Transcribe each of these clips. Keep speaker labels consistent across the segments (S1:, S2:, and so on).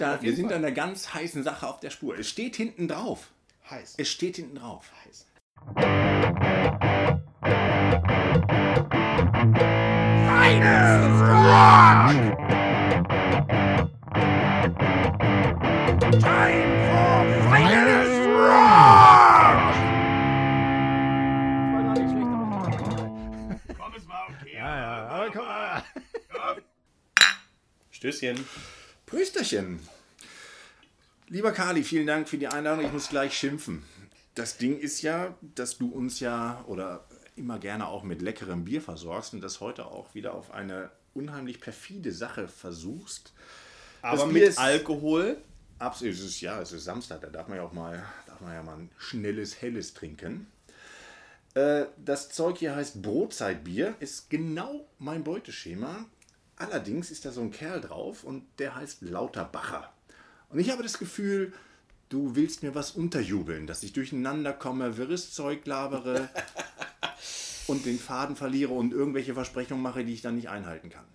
S1: da, wir sind da einer ganz heißen Sache auf der Spur. Es steht hinten drauf.
S2: Heiß.
S1: Es steht hinten drauf.
S2: Heiß. Stößchen.
S1: Prösterchen. Lieber Kali, vielen Dank für die Einladung. Ich muss gleich schimpfen. Das Ding ist ja, dass du uns ja oder immer gerne auch mit leckerem Bier versorgst und das heute auch wieder auf eine unheimlich perfide Sache versuchst.
S2: Aber mit Alkohol.
S1: Absolut, es ist, ja, es ist Samstag, da darf man ja auch mal, darf man ja mal ein schnelles, helles trinken. Äh, das Zeug hier heißt Brotzeitbier, ist genau mein Beuteschema. Allerdings ist da so ein Kerl drauf und der heißt Lauterbacher. Und ich habe das Gefühl, du willst mir was unterjubeln, dass ich durcheinander komme, wirres Zeug labere und den Faden verliere und irgendwelche Versprechungen mache, die ich dann nicht einhalten kann.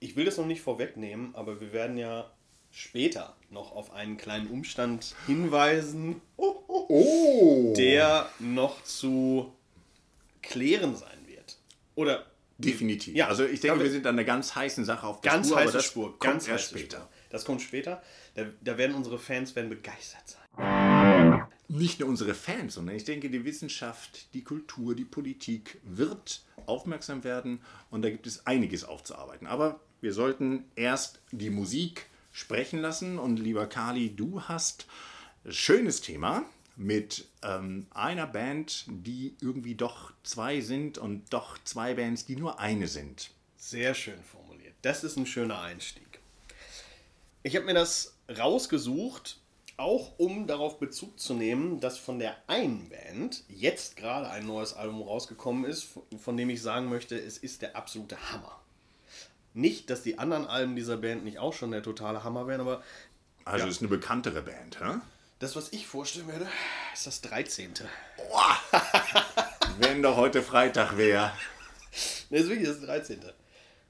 S2: Ich will das noch nicht vorwegnehmen, aber wir werden ja später noch auf einen kleinen Umstand hinweisen,
S1: Oh!
S2: der noch zu klären sein wird. Oder
S1: Definitiv.
S2: Ja,
S1: also ich denke, wir sind an einer ganz heißen Sache auf der
S2: ganz
S1: Spur, aber
S2: heiße
S1: das
S2: Spur,
S1: kommt
S2: ganz
S1: erst später.
S2: Spur. Das kommt später. Da, da werden unsere Fans werden begeistert sein.
S1: Nicht nur unsere Fans, sondern ich denke, die Wissenschaft, die Kultur, die Politik wird aufmerksam werden und da gibt es einiges aufzuarbeiten. Aber wir sollten erst die Musik sprechen lassen und lieber Kali, du hast ein schönes Thema mit ähm, einer Band, die irgendwie doch zwei sind und doch zwei Bands, die nur eine sind.
S2: Sehr schön formuliert. Das ist ein schöner Einstieg. Ich habe mir das rausgesucht, auch um darauf Bezug zu nehmen, dass von der einen Band jetzt gerade ein neues Album rausgekommen ist, von dem ich sagen möchte, es ist der absolute Hammer. Nicht, dass die anderen Alben dieser Band nicht auch schon der totale Hammer wären, aber
S1: Also
S2: Ja.
S1: ist eine bekanntere Band, hä?
S2: Das, was ich vorstellen werde, ist das 13.
S1: Wenn doch heute Freitag wäre.
S2: Ne, ist wirklich das 13.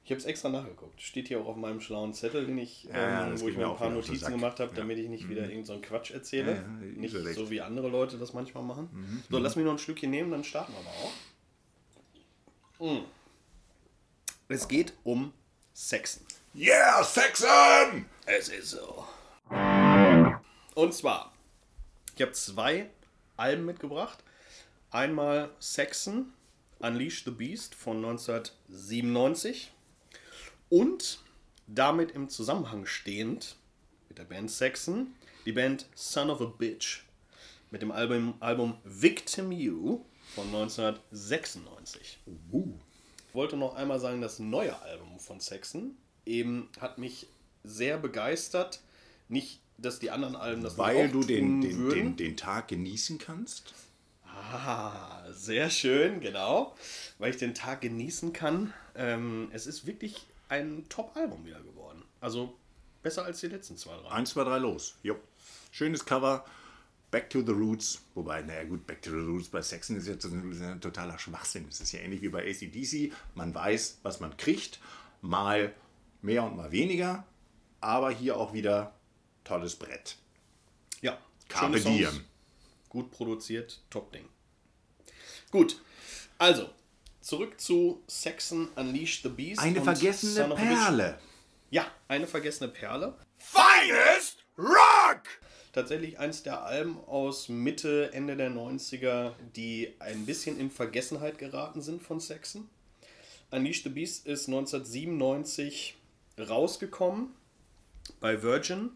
S2: Ich habe es extra nachgeguckt. Steht hier auch auf meinem schlauen Zettel, den ich,
S1: Ja,
S2: ähm, wo ich
S1: mir
S2: ein paar Notizen gemacht habe, damit ich nicht wieder irgendeinen so Quatsch erzähle.
S1: Ja, ja,
S2: nicht
S1: recht.
S2: so wie andere Leute das manchmal machen. So, lass mich noch ein Stückchen nehmen, dann starten wir aber auch. Mm. Es geht um Sexen.
S1: Yeah, Saxon!
S2: Es ist so. Und zwar, ich habe zwei Alben mitgebracht. Einmal Saxon, Unleash the Beast von 1997 und damit im Zusammenhang stehend mit der Band Saxon die Band Son of a Bitch mit dem Album, Album Victim You von 1996. Ich wollte noch einmal sagen, das neue Album von Saxon eben hat mich sehr begeistert. Nicht, dass die anderen Alben das
S1: Weil du den, den, den, den Tag genießen kannst.
S2: Ah, sehr schön, genau. Weil ich den Tag genießen kann. Ähm, es ist wirklich ein Top-Album wieder geworden. Also besser als die letzten zwei, drei.
S1: Eins, zwei, drei, los. Jo. Schönes Cover. Back to the Roots. Wobei, naja gut, Back to the Roots bei Saxon ist jetzt ist ein totaler Schwachsinn. Es ist ja ähnlich wie bei ACDC. Man weiß, was man kriegt. Mal mehr und mal weniger. Aber hier auch wieder tolles Brett.
S2: Ja,
S1: Carpe Diem.
S2: Gut produziert, Top-Ding. Gut, also zurück zu Saxon Unleash the Beast.
S1: Eine vergessene. Perle.
S2: Ja, eine vergessene Perle.
S1: Finest Rock!
S2: Tatsächlich eins der Alben aus Mitte, Ende der 90er, die ein bisschen in Vergessenheit geraten sind von Saxon. Unleash the Beast ist 1997 rausgekommen bei Virgin.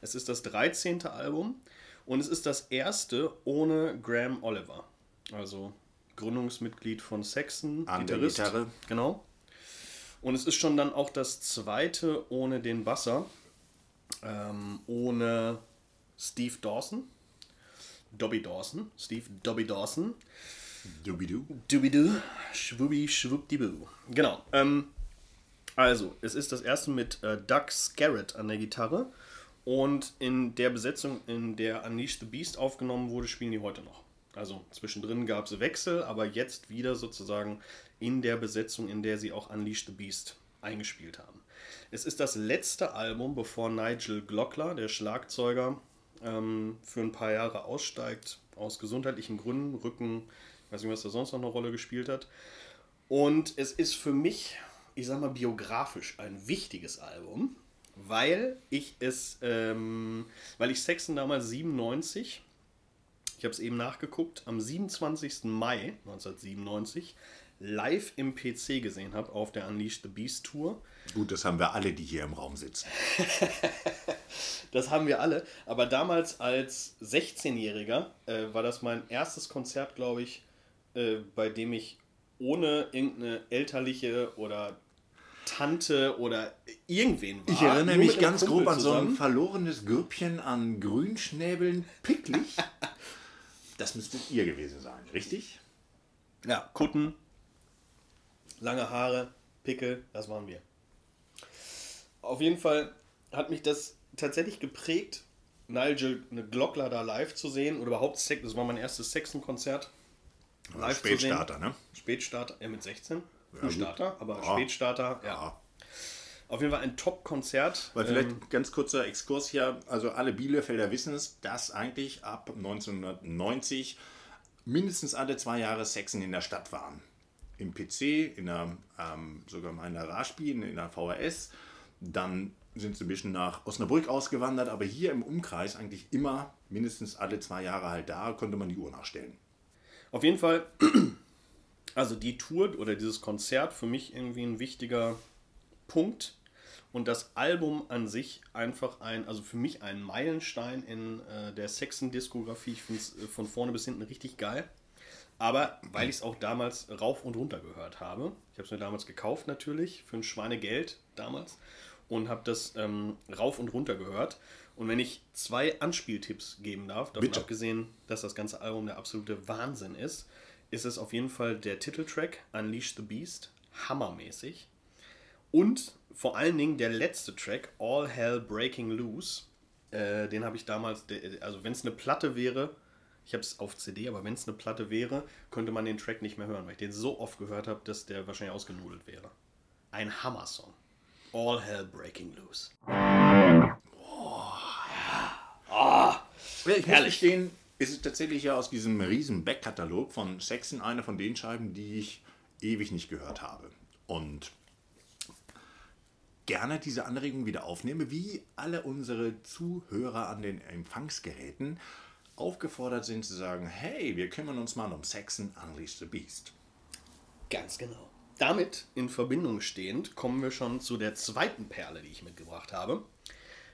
S2: Es ist das 13. Album und es ist das erste ohne Graham Oliver. Also Gründungsmitglied von Saxon,
S1: An der
S2: Gitarrist.
S1: Gitarre.
S2: Genau. Und es ist schon dann auch das zweite ohne den Basser, ähm, ohne Steve Dawson. Dobby Dawson. Steve Dobby Dawson.
S1: Dubidu.
S2: Dubidu. Schwubi schwuppdibu. Genau. Ähm, also, es ist das erste mit äh, Doug Scarrett an der Gitarre. Und in der Besetzung, in der Unleash the Beast aufgenommen wurde, spielen die heute noch. Also zwischendrin gab es Wechsel, aber jetzt wieder sozusagen in der Besetzung, in der sie auch Unleash the Beast eingespielt haben. Es ist das letzte Album, bevor Nigel Glockler, der Schlagzeuger, ähm, für ein paar Jahre aussteigt, aus gesundheitlichen Gründen, Rücken, ich weiß nicht, was da sonst noch eine Rolle gespielt hat. Und es ist für mich, ich sag mal, biografisch ein wichtiges Album, weil ich es, ähm, weil ich Saxon damals 97, ich habe es eben nachgeguckt, am 27. Mai 1997 live im PC gesehen habe auf der Unleash the Beast Tour.
S1: Gut, das haben wir alle, die hier im Raum sitzen.
S2: das haben wir alle. Aber damals als 16-Jähriger äh, war das mein erstes Konzert, glaube ich, äh, bei dem ich ohne irgendeine elterliche oder Tante oder irgendwen
S1: war. Ich erinnere mich ganz grob an so ein verlorenes Grüppchen an Grünschnäbeln, picklig. das müsstet ihr gewesen sein, richtig?
S2: Ja, Kutten, lange Haare, Pickel, das waren wir. Auf jeden Fall hat mich das tatsächlich geprägt, Nigel eine Glockler da live zu sehen oder überhaupt Sex, das war mein erstes Sexen-Konzert.
S1: Live Spätstarter, ne?
S2: Spätstarter, ja mit 16. Frühstarter, aber ja. Spätstarter, ja. ja. Auf jeden Fall ein Top-Konzert.
S1: Weil vielleicht ähm, ganz kurzer Exkurs hier, also alle Bielefelder wissen es, dass eigentlich ab 1990 mindestens alle zwei Jahre Sexen in der Stadt waren. Im PC, in der, ähm, sogar in einer Raspie, in der VHS. Dann sind sie ein bisschen nach Osnabrück ausgewandert, aber hier im Umkreis eigentlich immer mindestens alle zwei Jahre halt da, konnte man die Uhr nachstellen.
S2: Auf jeden Fall also die Tour oder dieses Konzert für mich irgendwie ein wichtiger Punkt und das Album an sich einfach ein, also für mich ein Meilenstein in äh, der Sexen-Diskografie. Ich finde es äh, von vorne bis hinten richtig geil. Aber weil ich es auch damals rauf und runter gehört habe, ich habe es mir damals gekauft natürlich, für ein Schweinegeld damals, und habe das ähm, rauf und runter gehört. Und wenn ich zwei Anspieltipps geben darf, davon Bitte. abgesehen, dass das ganze Album der absolute Wahnsinn ist, ist es auf jeden Fall der Titeltrack Unleash the Beast, hammermäßig. Und vor allen Dingen der letzte Track, All Hell Breaking Loose, äh, den habe ich damals, also wenn es eine Platte wäre, ich habe es auf CD, aber wenn es eine Platte wäre, könnte man den Track nicht mehr hören, weil ich den so oft gehört habe, dass der wahrscheinlich ausgenudelt wäre. Ein Hammer-Song. All Hell Breaking Loose. Boah.
S1: Ja. Oh, ich muss gestehen, ist es tatsächlich ja aus diesem riesen Backkatalog von Saxon eine von den Scheiben, die ich ewig nicht gehört habe. Und gerne diese Anregung wieder aufnehme, wie alle unsere Zuhörer an den Empfangsgeräten aufgefordert sind zu sagen, hey, wir kümmern uns mal um Saxon Unleash the Beast.
S2: Ganz genau. Damit in Verbindung stehend kommen wir schon zu der zweiten Perle, die ich mitgebracht habe.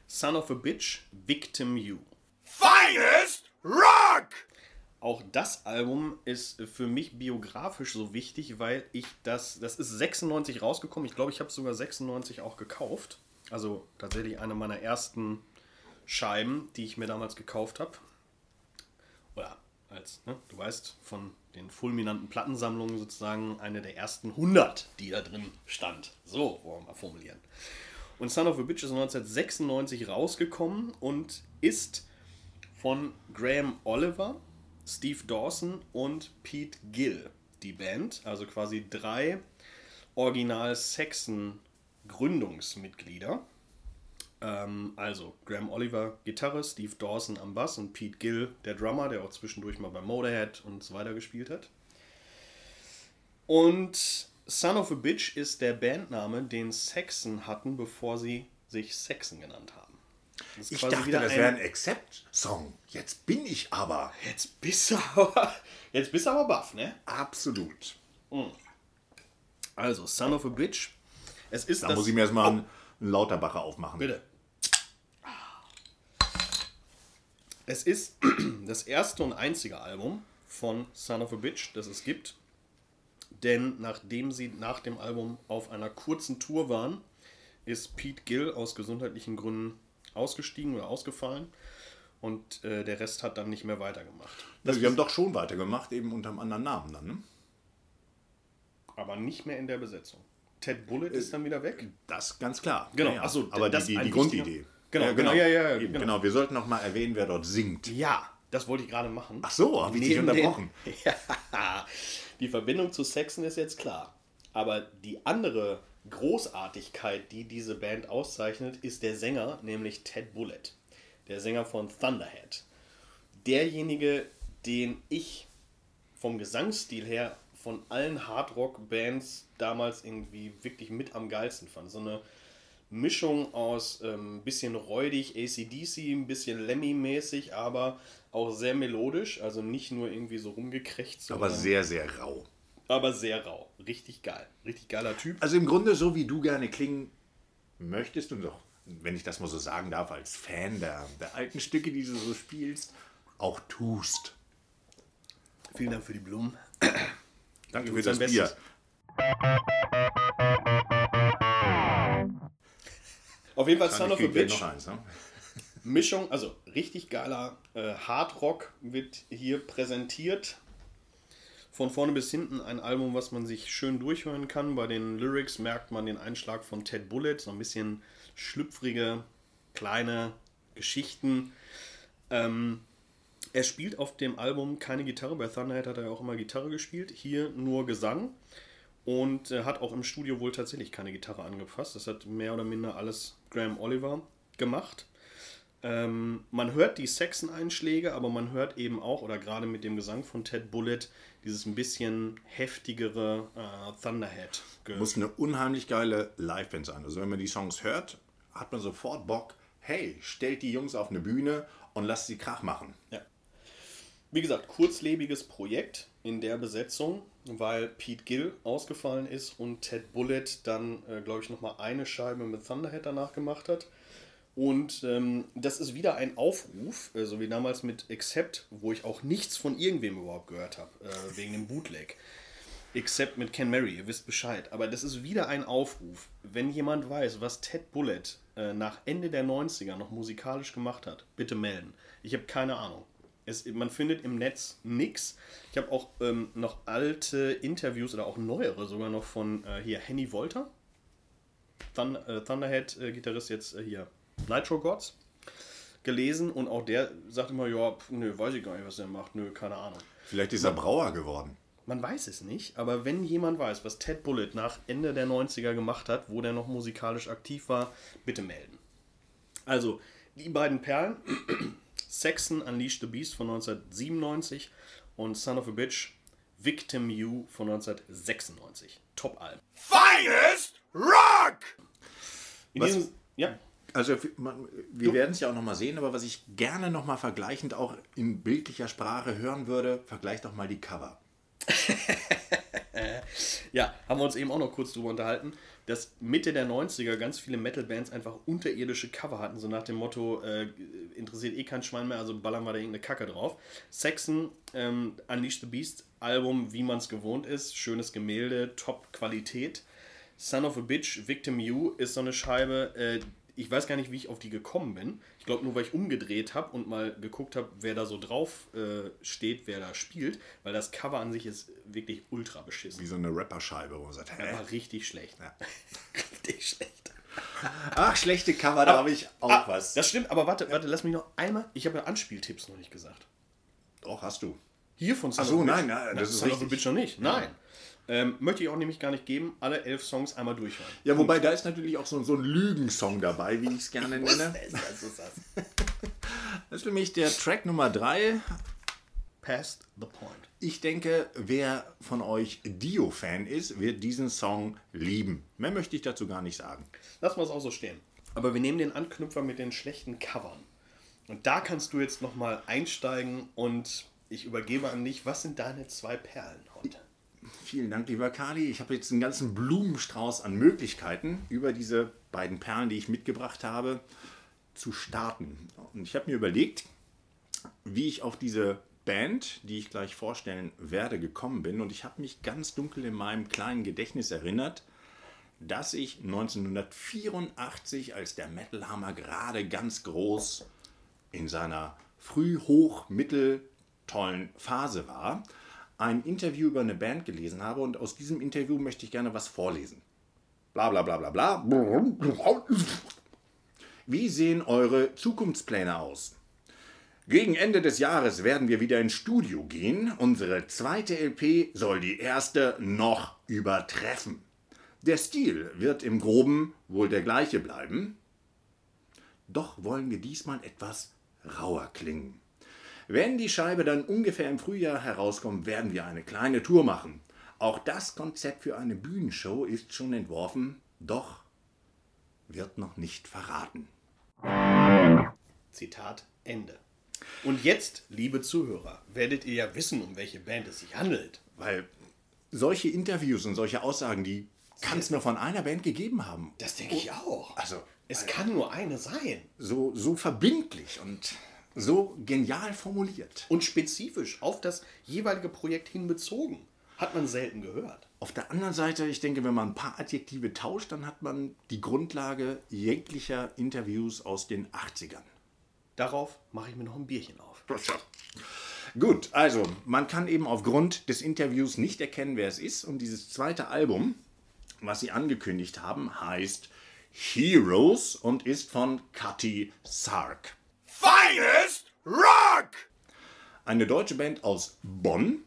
S2: Son of a Bitch, Victim You. Finest Rock! Auch das Album ist für mich biografisch so wichtig, weil ich das, das ist 96 rausgekommen. Ich glaube, ich habe es sogar 96 auch gekauft. Also tatsächlich eine meiner ersten Scheiben, die ich mir damals gekauft habe. Oder als, ne, du weißt, von den fulminanten Plattensammlungen sozusagen eine der ersten 100, die da drin stand. So, wollen wir mal formulieren. Und Son of a Bitch ist 1996 rausgekommen und ist von Graham Oliver, Steve Dawson und Pete Gill, die Band. Also quasi drei Original Saxon Gründungsmitglieder. Ähm, also Graham Oliver Gitarre, Steve Dawson am Bass und Pete Gill der Drummer, der auch zwischendurch mal bei Motorhead und so weiter gespielt hat. Und Son of a Bitch ist der Bandname, den Saxon hatten, bevor sie sich Saxon genannt haben.
S1: Ich dachte, das wäre ein Accept-Song. Jetzt bin ich aber.
S2: Jetzt bist du aber. Jetzt bist du aber baff, ne?
S1: Absolut.
S2: Hm. Also, Son of a Bitch. Es ist
S1: da das, muss ich mir erstmal oh. einen, einen Lauterbacher aufmachen.
S2: Bitte. Es ist das erste und einzige Album von Son of a Bitch, das es gibt. Denn nachdem sie nach dem Album auf einer kurzen Tour waren, ist Pete Gill aus gesundheitlichen Gründen ausgestiegen oder ausgefallen. Und äh, der Rest hat dann nicht mehr weitergemacht.
S1: Also wir haben doch schon weitergemacht, eben unter einem anderen Namen dann, ne?
S2: Aber nicht mehr in der Besetzung. Ted Bullitt äh, ist dann wieder weg.
S1: Das ganz klar.
S2: Genau, ja, ja. Achso,
S1: aber das die, die, die Grundidee.
S2: Genau,
S1: ja,
S2: genau, genau, ja, ja, genau.
S1: genau. Wir sollten noch mal erwähnen, wer dort singt.
S2: Ja, das wollte ich gerade machen.
S1: Ach so, habe ich dich unterbrochen.
S2: Den, ja, die Verbindung zu Saxon ist jetzt klar. Aber die andere Großartigkeit, die diese Band auszeichnet, ist der Sänger, nämlich Ted Bullitt, der Sänger von Thunderhead. Derjenige, den ich vom Gesangsstil her von allen Hardrock-Bands damals irgendwie wirklich mit am geilsten fand. So eine Mischung aus ein ähm, bisschen räudig, ACDC, ein bisschen Lemmy-mäßig, aber auch sehr melodisch, also nicht nur irgendwie so rumgekrächzt.
S1: Aber sehr, sehr rau.
S2: Aber sehr rau. Richtig geil. Richtig geiler Typ.
S1: Also im Grunde so, wie du gerne klingen möchtest und doch, wenn ich das mal so sagen darf, als Fan der, der alten Stücke, die du so spielst, auch tust.
S2: Vielen Dank für die Blumen.
S1: Danke für das Bier.
S2: Auf jeden Fall Son of a Bitch. Eins, ne? Mischung, also richtig geiler äh, Hardrock wird hier präsentiert. Von vorne bis hinten ein Album, was man sich schön durchhören kann. Bei den Lyrics merkt man den Einschlag von Ted Bullitt, so ein bisschen schlüpfrige, kleine Geschichten. Ähm, er spielt auf dem Album keine Gitarre. Bei Thunderhead hat er auch immer Gitarre gespielt. Hier nur Gesang. Und er hat auch im Studio wohl tatsächlich keine Gitarre angefasst. Das hat mehr oder minder alles Graham Oliver gemacht. Ähm, man hört die Saxon-Einschläge, aber man hört eben auch, oder gerade mit dem Gesang von Ted Bullitt, dieses ein bisschen heftigere äh, Thunderhead.
S1: Muss eine unheimlich geile Live-Band sein. Also wenn man die Songs hört, hat man sofort Bock, hey, stellt die Jungs auf eine Bühne und lasst sie Krach machen.
S2: Ja. Wie gesagt, kurzlebiges Projekt in der Besetzung, weil Pete Gill ausgefallen ist und Ted Bullitt dann, äh, glaube ich, nochmal eine Scheibe mit Thunderhead danach gemacht hat. Und ähm, das ist wieder ein Aufruf, äh, so wie damals mit Accept, wo ich auch nichts von irgendwem überhaupt gehört habe, äh, wegen dem Bootleg. Except mit Ken Mary, ihr wisst Bescheid. Aber das ist wieder ein Aufruf. Wenn jemand weiß, was Ted Bullitt äh, nach Ende der 90er noch musikalisch gemacht hat, bitte melden. Ich habe keine Ahnung. Es, man findet im Netz nichts. Ich habe auch ähm, noch alte Interviews oder auch neuere sogar noch von äh, hier Henny Wolter, Thun äh, Thunderhead-Gitarrist äh, jetzt äh, hier Nitro Gods, gelesen und auch der sagt immer, ja, pf, nö, weiß ich gar nicht, was er macht, nö, keine Ahnung.
S1: Vielleicht ist er Brauer geworden.
S2: Man weiß es nicht, aber wenn jemand weiß, was Ted Bullitt nach Ende der 90er gemacht hat, wo der noch musikalisch aktiv war, bitte melden. Also, die beiden Perlen Saxon Unleashed the Beast von 1997 und Son of a Bitch Victim You von 1996. Top-Alben.
S1: Finest Rock!
S2: In was, diesem, ja.
S1: Also wir werden es ja auch nochmal sehen, aber was ich gerne nochmal vergleichend auch in bildlicher Sprache hören würde, vergleich doch mal die Cover.
S2: ja, haben wir uns eben auch noch kurz drüber unterhalten dass Mitte der 90er ganz viele Metal-Bands einfach unterirdische Cover hatten, so nach dem Motto, äh, interessiert eh kein Schwein mehr, also ballern wir da irgendeine Kacke drauf. Saxon, ähm, Unleash the Beast, Album, wie man es gewohnt ist, schönes Gemälde, Top-Qualität. Son of a Bitch, Victim You ist so eine Scheibe, äh, ich weiß gar nicht, wie ich auf die gekommen bin. Ich glaube nur, weil ich umgedreht habe und mal geguckt habe, wer da so drauf äh, steht, wer da spielt, weil das Cover an sich ist wirklich ultra beschissen.
S1: Wie so eine Rapperscheibe, wo man sagt,
S2: hä? Aber richtig schlecht. Ja. richtig schlecht.
S1: Ach, schlechte Cover, da habe ich auch ah, was.
S2: Das stimmt, aber warte, warte, lass mich noch einmal. Ich habe ja Anspieltipps noch nicht gesagt.
S1: Doch, hast du.
S2: Hier von
S1: Son Ach so, nein, nein,
S2: das ist richtig. Bitch noch nicht. Nein. Ähm, möchte ich auch nämlich gar nicht geben, alle elf Songs einmal durchhören.
S1: Ja, wobei da ist natürlich auch so, so ein Lügensong dabei, wie ich es gerne nenne. das ist das. das ist nämlich der Track Nummer 3.
S2: Past the Point.
S1: Ich denke, wer von euch Dio-Fan ist, wird diesen Song lieben. Mehr möchte ich dazu gar nicht sagen.
S2: Lass mal es auch so stehen. Aber wir nehmen den Anknüpfer mit den schlechten Covern. Und da kannst du jetzt nochmal einsteigen und ich übergebe an dich. Was sind deine zwei Perlen heute?
S1: Vielen Dank, lieber Kali. Ich habe jetzt einen ganzen Blumenstrauß an Möglichkeiten, über diese beiden Perlen, die ich mitgebracht habe, zu starten. Und ich habe mir überlegt, wie ich auf diese Band, die ich gleich vorstellen werde, gekommen bin. Und ich habe mich ganz dunkel in meinem kleinen Gedächtnis erinnert, dass ich 1984, als der Metal Hammer gerade ganz groß in seiner früh, hoch, mittel tollen Phase war, ein Interview über eine Band gelesen habe und aus diesem Interview möchte ich gerne was vorlesen. Bla bla bla bla bla. Wie sehen eure Zukunftspläne aus? Gegen Ende des Jahres werden wir wieder ins Studio gehen. Unsere zweite LP soll die erste noch übertreffen. Der Stil wird im groben wohl der gleiche bleiben, doch wollen wir diesmal etwas rauer klingen. Wenn die Scheibe dann ungefähr im Frühjahr herauskommt, werden wir eine kleine Tour machen. Auch das Konzept für eine Bühnenshow ist schon entworfen, doch wird noch nicht verraten.
S2: Zitat Ende. Und jetzt, liebe Zuhörer, werdet ihr ja wissen, um welche Band es sich handelt.
S1: Weil solche Interviews und solche Aussagen, die kann es nur von einer Band gegeben haben.
S2: Das denke ich auch.
S1: Also,
S2: Es kann nur eine sein.
S1: so, so verbindlich und so genial formuliert.
S2: Und spezifisch auf das jeweilige Projekt hin bezogen. Hat man selten gehört.
S1: Auf der anderen Seite, ich denke, wenn man ein paar Adjektive tauscht, dann hat man die Grundlage jeglicher Interviews aus den 80ern.
S2: Darauf mache ich mir noch ein Bierchen auf.
S1: Gut, also man kann eben aufgrund des Interviews nicht erkennen, wer es ist. Und dieses zweite Album, was sie angekündigt haben, heißt Heroes und ist von Cutty Sark.
S2: Finest Rock!
S1: Eine deutsche Band aus Bonn,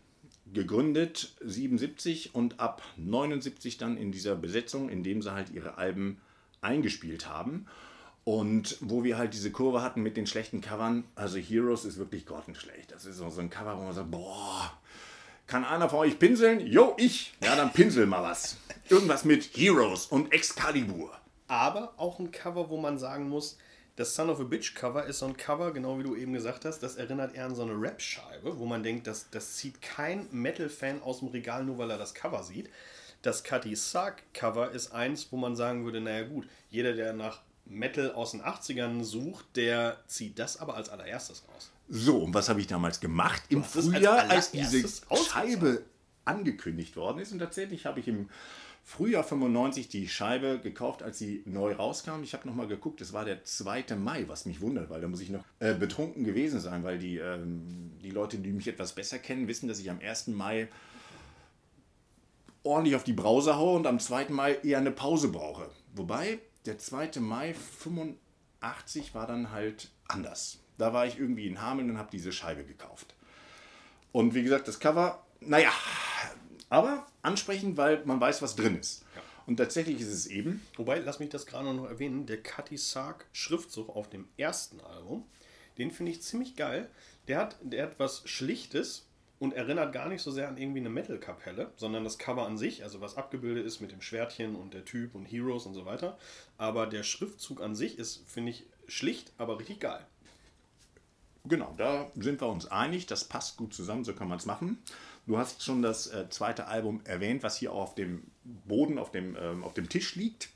S1: gegründet 77 und ab 79 dann in dieser Besetzung, indem sie halt ihre Alben eingespielt haben. Und wo wir halt diese Kurve hatten mit den schlechten Covern, also Heroes ist wirklich grottenschlecht. Das ist so so ein Cover, wo man sagt, boah, kann einer von euch pinseln? Jo, ich. Ja, dann pinsel mal was. Irgendwas mit Heroes und Excalibur.
S2: Aber auch ein Cover, wo man sagen muss, das Son of a Bitch Cover ist so ein Cover, genau wie du eben gesagt hast, das erinnert eher an so eine Rap-Scheibe, wo man denkt, das, das zieht kein Metal-Fan aus dem Regal, nur weil er das Cover sieht. Das Cutty Sark Cover ist eins, wo man sagen würde, naja gut, jeder, der nach Metal aus den 80ern sucht, der zieht das aber als allererstes raus.
S1: So, und was habe ich damals gemacht? Im
S2: es als
S1: Frühjahr, als diese. Scheibe angekündigt worden ist. Und tatsächlich habe ich im Frühjahr 95 die Scheibe gekauft, als sie neu rauskam. Ich habe nochmal geguckt, es war der 2. Mai, was mich wundert, weil da muss ich noch äh, betrunken gewesen sein, weil die, ähm, die Leute, die mich etwas besser kennen, wissen, dass ich am 1. Mai ordentlich auf die Brause haue und am 2. Mai eher eine Pause brauche. Wobei der 2. Mai 85 war dann halt anders. Da war ich irgendwie in Hameln und habe diese Scheibe gekauft. Und wie gesagt, das Cover, naja, aber ansprechend, weil man weiß, was drin ist. Und tatsächlich ist es eben,
S2: Wobei, lass mich das gerade noch erwähnen, der Cutty Sark Schriftzug auf dem ersten Album, den finde ich ziemlich geil. Der hat, der hat was Schlichtes und erinnert gar nicht so sehr an irgendwie eine Metal-Kapelle, sondern das Cover an sich, also was abgebildet ist mit dem Schwertchen und der Typ und Heroes und so weiter. Aber der Schriftzug an sich ist, finde ich, schlicht, aber richtig geil.
S1: genau, da sind wir uns einig, das passt gut zusammen, so kann man es machen. Du hast schon das äh, zweite Album erwähnt, was hier auf dem Boden, auf dem, ähm, auf dem Tisch liegt.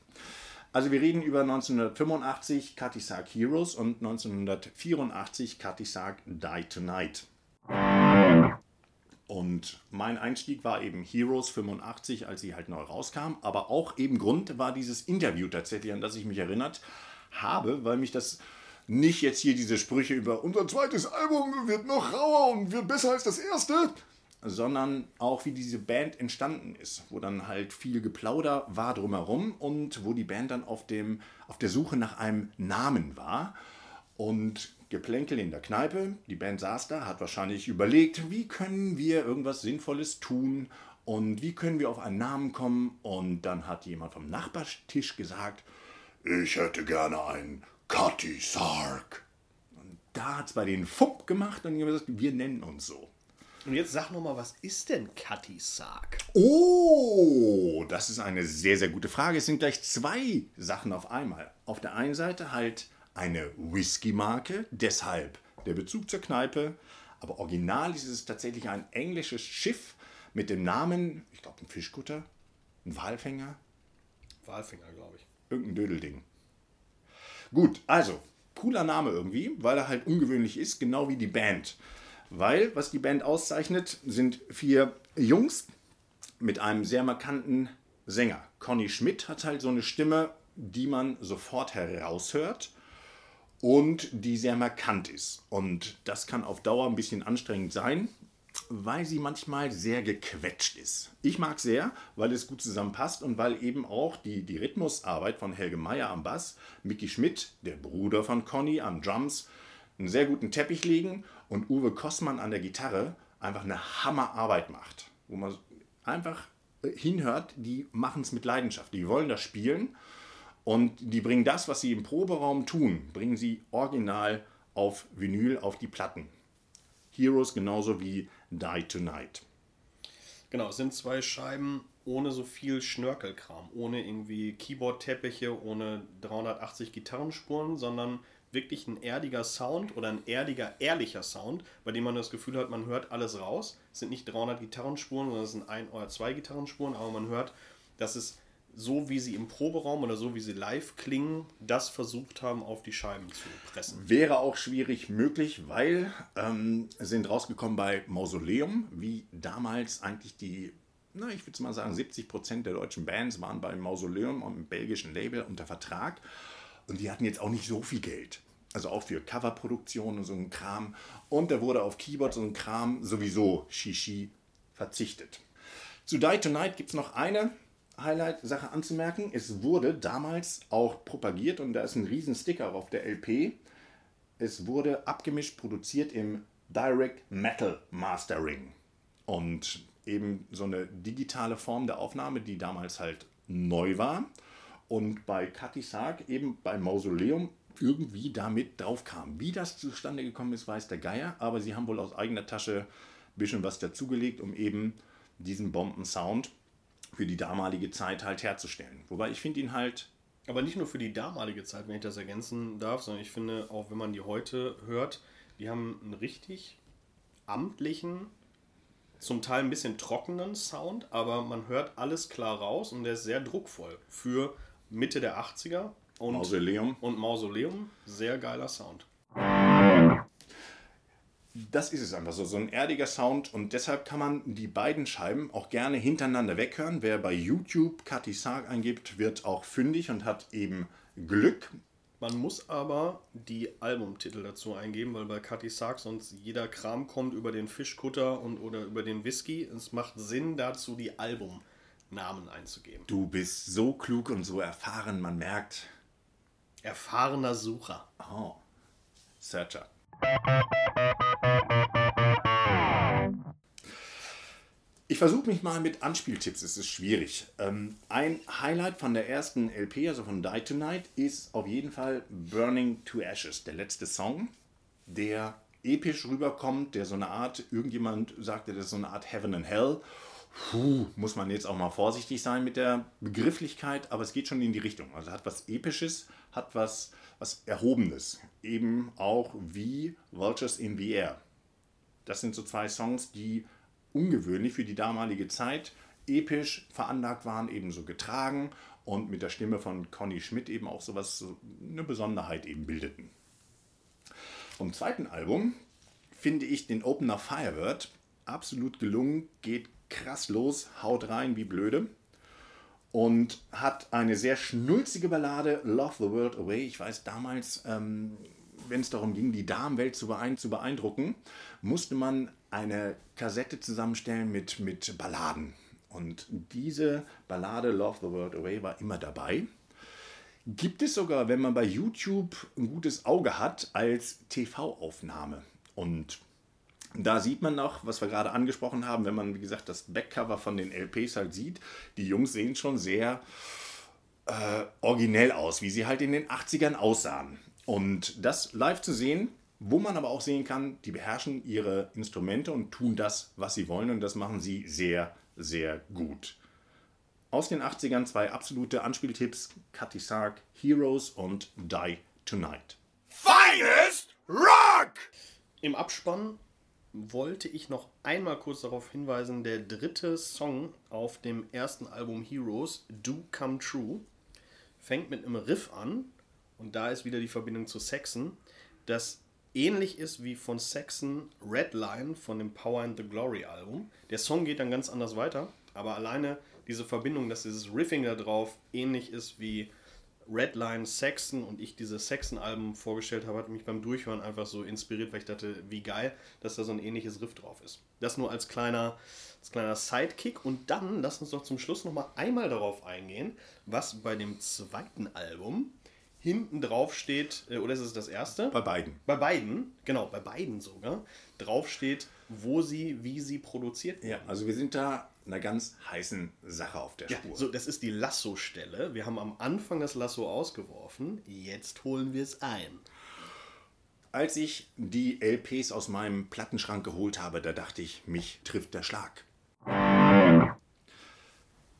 S1: Also wir reden über 1985 Cutty Sark Heroes und 1984 Cutty Sark Die Tonight. Und mein Einstieg war eben Heroes 85, als sie halt neu rauskam. Aber auch eben Grund war dieses Interview tatsächlich, an das ich mich erinnert habe, weil mich das nicht jetzt hier diese Sprüche über unser zweites Album wird noch rauer und wird besser als das erste, sondern auch wie diese Band entstanden ist, wo dann halt viel Geplauder war drumherum und wo die Band dann auf, dem, auf der Suche nach einem Namen war. Und Geplänkel in der Kneipe, die Band saß da, hat wahrscheinlich überlegt, wie können wir irgendwas Sinnvolles tun und wie können wir auf einen Namen kommen. Und dann hat jemand vom Nachbartisch gesagt, ich hätte gerne einen Cutty Sark. Und da hat es bei denen Fupp gemacht und gesagt, wir nennen uns so.
S2: Und jetzt sag noch mal, was ist denn Cutty Sark?
S1: Oh, das ist eine sehr, sehr gute Frage. Es sind gleich zwei Sachen auf einmal. Auf der einen Seite halt eine Whisky-Marke, deshalb der Bezug zur Kneipe. Aber original ist es tatsächlich ein englisches Schiff mit dem Namen, ich glaube, ein Fischkutter, ein Walfänger,
S2: Walfinger, glaube ich.
S1: irgendein Dödelding. Gut, also, cooler Name irgendwie, weil er halt ungewöhnlich ist, genau wie die Band. Weil, was die Band auszeichnet, sind vier Jungs mit einem sehr markanten Sänger. Conny Schmidt hat halt so eine Stimme, die man sofort heraushört und die sehr markant ist. Und das kann auf Dauer ein bisschen anstrengend sein, weil sie manchmal sehr gequetscht ist. Ich mag sehr, weil es gut zusammenpasst und weil eben auch die, die Rhythmusarbeit von Helge Meyer am Bass, Mickey Schmidt, der Bruder von Conny, am Drums, einen sehr guten Teppich legen und Uwe Kossmann an der Gitarre einfach eine Hammerarbeit macht. Wo man einfach äh, hinhört, die machen es mit Leidenschaft. Die wollen das spielen und die bringen das, was sie im Proberaum tun, bringen sie original auf Vinyl, auf die Platten. Heroes genauso wie Die Tonight.
S2: Genau, es sind zwei Scheiben ohne so viel Schnörkelkram, ohne irgendwie Keyboard-Teppiche, ohne 380 Gitarrenspuren, sondern wirklich ein erdiger Sound oder ein erdiger, ehrlicher Sound, bei dem man das Gefühl hat, man hört alles raus. Es sind nicht 300 Gitarrenspuren, sondern es sind ein oder zwei Gitarrenspuren, aber man hört, dass es so wie sie im Proberaum oder so wie sie live klingen, das versucht haben, auf die Scheiben zu pressen.
S1: Wäre auch schwierig möglich, weil ähm, sind rausgekommen bei Mausoleum, wie damals eigentlich die, na, ich würde mal sagen, 70 Prozent der deutschen Bands waren bei Mausoleum, einem belgischen Label, unter Vertrag. Und die hatten jetzt auch nicht so viel Geld. Also auch für Coverproduktion und so ein Kram. Und da wurde auf Keyboards und Kram sowieso Shishi verzichtet. Zu Die Tonight gibt es noch eine Highlight-Sache anzumerken. Es wurde damals auch propagiert und da ist ein riesen Sticker auf der LP. Es wurde abgemischt, produziert im Direct Metal Mastering. Und eben so eine digitale Form der Aufnahme, die damals halt neu war. Und bei Katy Sark, eben beim Mausoleum, irgendwie damit drauf kam. Wie das zustande gekommen ist, weiß der Geier, aber sie haben wohl aus eigener Tasche ein bisschen was dazugelegt, um eben diesen Bomben-Sound für die damalige Zeit halt herzustellen. Wobei ich finde ihn halt.
S2: Aber nicht nur für die damalige Zeit, wenn ich das ergänzen darf, sondern ich finde, auch wenn man die heute hört, die haben einen richtig amtlichen, zum Teil ein bisschen trockenen Sound, aber man hört alles klar raus und der ist sehr druckvoll für Mitte der 80er und
S1: Mausoleum.
S2: Und Mausoleum, sehr geiler Sound
S1: das ist es einfach so, so ein erdiger Sound und deshalb kann man die beiden Scheiben auch gerne hintereinander weghören. Wer bei YouTube Kati Sarg eingibt, wird auch fündig und hat eben Glück.
S2: Man muss aber die Albumtitel dazu eingeben, weil bei Kati Sarg sonst jeder Kram kommt über den Fischkutter und oder über den Whisky. Es macht Sinn dazu, die Albumnamen einzugeben.
S1: Du bist so klug und so erfahren, man merkt.
S2: Erfahrener Sucher.
S1: Oh, Searcher. Ich versuche mich mal mit Anspieltipps, es ist schwierig. Ähm, ein Highlight von der ersten LP, also von Die Tonight, ist auf jeden Fall Burning to Ashes, der letzte Song, der episch rüberkommt, der so eine Art, irgendjemand sagte, das ist so eine Art Heaven and Hell. Puh, muss man jetzt auch mal vorsichtig sein mit der Begrifflichkeit, aber es geht schon in die Richtung. Also hat was Episches, hat was was Erhobenes. Eben auch wie Vultures in the Air. Das sind so zwei Songs, die ungewöhnlich für die damalige Zeit episch veranlagt waren, ebenso getragen und mit der Stimme von Conny Schmidt eben auch sowas, so eine Besonderheit eben bildeten. Vom zweiten Album finde ich den Opener Firebird absolut gelungen, geht krass los, haut rein wie blöde und hat eine sehr schnulzige Ballade, Love the World Away. Ich weiß damals, ähm, wenn es darum ging, die Damenwelt zu, beeindrucken, musste man eine Kassette zusammenstellen mit, mit Balladen. Und diese Ballade Love the World Away war immer dabei. Gibt es sogar, wenn man bei YouTube ein gutes Auge hat, als TV-Aufnahme. Und da sieht man noch, was wir gerade angesprochen haben, wenn man, wie gesagt, das Backcover von den LPs halt sieht, die Jungs sehen schon sehr äh, originell aus, wie sie halt in den 80ern aussahen. Und das live zu sehen, wo man aber auch sehen kann, die beherrschen ihre Instrumente und tun das, was sie wollen. Und das machen sie sehr, sehr gut. Aus den 80ern zwei absolute Anspieltipps: Cutty Sark, Heroes und Die Tonight. Finest
S2: Rock! Im Abspann wollte ich noch einmal kurz darauf hinweisen, der dritte Song auf dem ersten Album Heroes, Do Come True, fängt mit einem Riff an und da ist wieder die Verbindung zu Saxon, das ähnlich ist wie von Saxon Redline von dem Power and the Glory Album. Der Song geht dann ganz anders weiter, aber alleine diese Verbindung, dass dieses Riffing da drauf ähnlich ist wie Redline Saxon und ich diese Saxon-Alben vorgestellt habe, hat mich beim Durchhören einfach so inspiriert, weil ich dachte, wie geil, dass da so ein ähnliches Riff drauf ist. Das nur als kleiner, als kleiner Sidekick. Und dann lass uns doch zum Schluss nochmal einmal darauf eingehen, was bei dem zweiten Album hinten drauf steht, äh, oder ist es das erste?
S1: Bei beiden.
S2: Bei beiden, genau, bei beiden sogar, drauf steht, wo sie, wie sie produziert
S1: werden. Ja, also wir sind da einer ganz heißen Sache auf der
S2: Ja,
S1: Spur.
S2: so, das ist die Lasso-Stelle. Wir haben am Anfang das Lasso ausgeworfen. Jetzt holen wir es ein.
S1: Als ich die LPs aus meinem Plattenschrank geholt habe, da dachte ich, mich trifft der Schlag.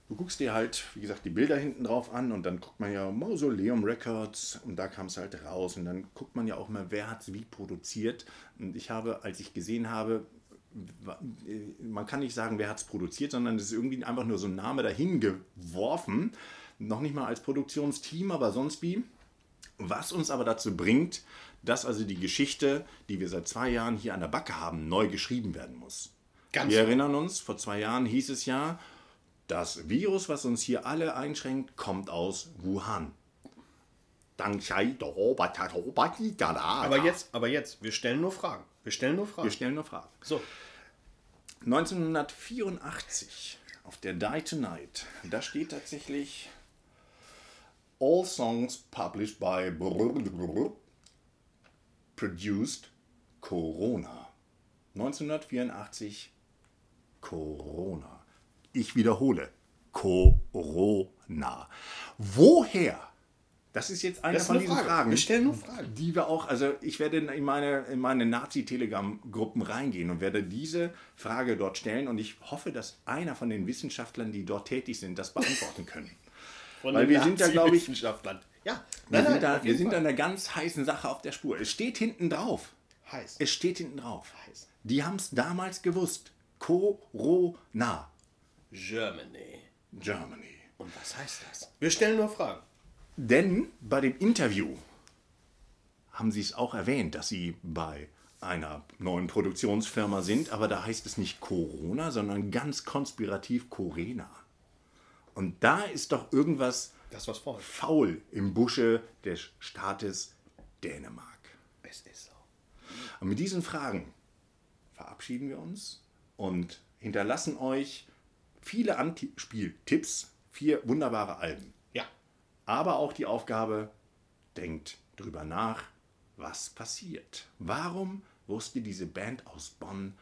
S1: Du guckst dir halt, wie gesagt, die Bilder hinten drauf an und dann guckt man ja Mausoleum Records und da kam es halt raus und dann guckt man ja auch mal, wer hat es wie produziert. Und ich habe, als ich gesehen habe, man kann nicht sagen, wer hat es produziert, sondern es ist irgendwie einfach nur so ein Name dahin geworfen. Noch nicht mal als Produktionsteam, aber sonst wie. Was uns aber dazu bringt, dass also die Geschichte, die wir seit zwei Jahren hier an der Backe haben, neu geschrieben werden muss.
S2: Ganz
S1: wir erinnern uns, vor zwei Jahren hieß es ja, das Virus, was uns hier alle einschränkt, kommt aus Wuhan.
S2: Aber jetzt, aber jetzt, wir stellen nur Fragen. Wir stellen nur Fragen.
S1: Wir stellen nur Fragen.
S2: so,
S1: 1984 auf der Die Tonight, da steht tatsächlich All songs published by produced Corona. 1984 Corona. Ich wiederhole, Corona. Woher? Das ist jetzt eine
S2: Das ist
S1: von
S2: eine
S1: diesen
S2: Frage.
S1: Fragen.
S2: Wir stellen nur Fragen.
S1: Die wir auch, also ich werde in meine, in meine Nazi-Telegram-Gruppen reingehen und werde diese Frage dort stellen und ich hoffe, dass einer von den Wissenschaftlern, die dort tätig sind, das beantworten können.
S2: von
S1: Weil
S2: den
S1: wir sind ja, glaub ich-
S2: Nazi-Wissenschaftlern. Ja,
S1: Wir
S2: nein, nein,
S1: sind, da, wir sind an einer ganz heißen Sache auf der Spur. Es steht hinten drauf.
S2: heiß.
S1: Es steht hinten drauf.
S2: Heiß.
S1: Die haben es damals gewusst. Corona.
S2: Germany.
S1: Germany.
S2: Und was heißt das? Wir stellen nur Fragen.
S1: Denn bei dem Interview haben sie es auch erwähnt, dass sie bei einer neuen Produktionsfirma sind, aber da heißt es nicht Corona, sondern ganz konspirativ Corena. Und da ist doch irgendwas
S2: Das
S1: faul im Busche des Staates Dänemark.
S2: Es ist so.
S1: Und mit diesen Fragen verabschieden wir uns und hinterlassen euch viele Anspieltipps, vier wunderbare Alben. Aber auch die Aufgabe, denkt drüber nach, was passiert. Warum wusste diese Band aus Bonn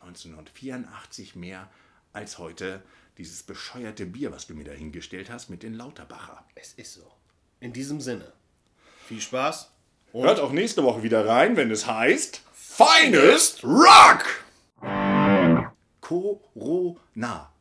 S1: 1984 mehr als heute dieses bescheuerte Bier, was du mir da hingestellt hast mit den Lauterbacher?
S2: Es ist so. In diesem Sinne. Viel Spaß. Und
S1: Hört auch nächste Woche wieder rein, wenn es heißt Finest Rock! Corona.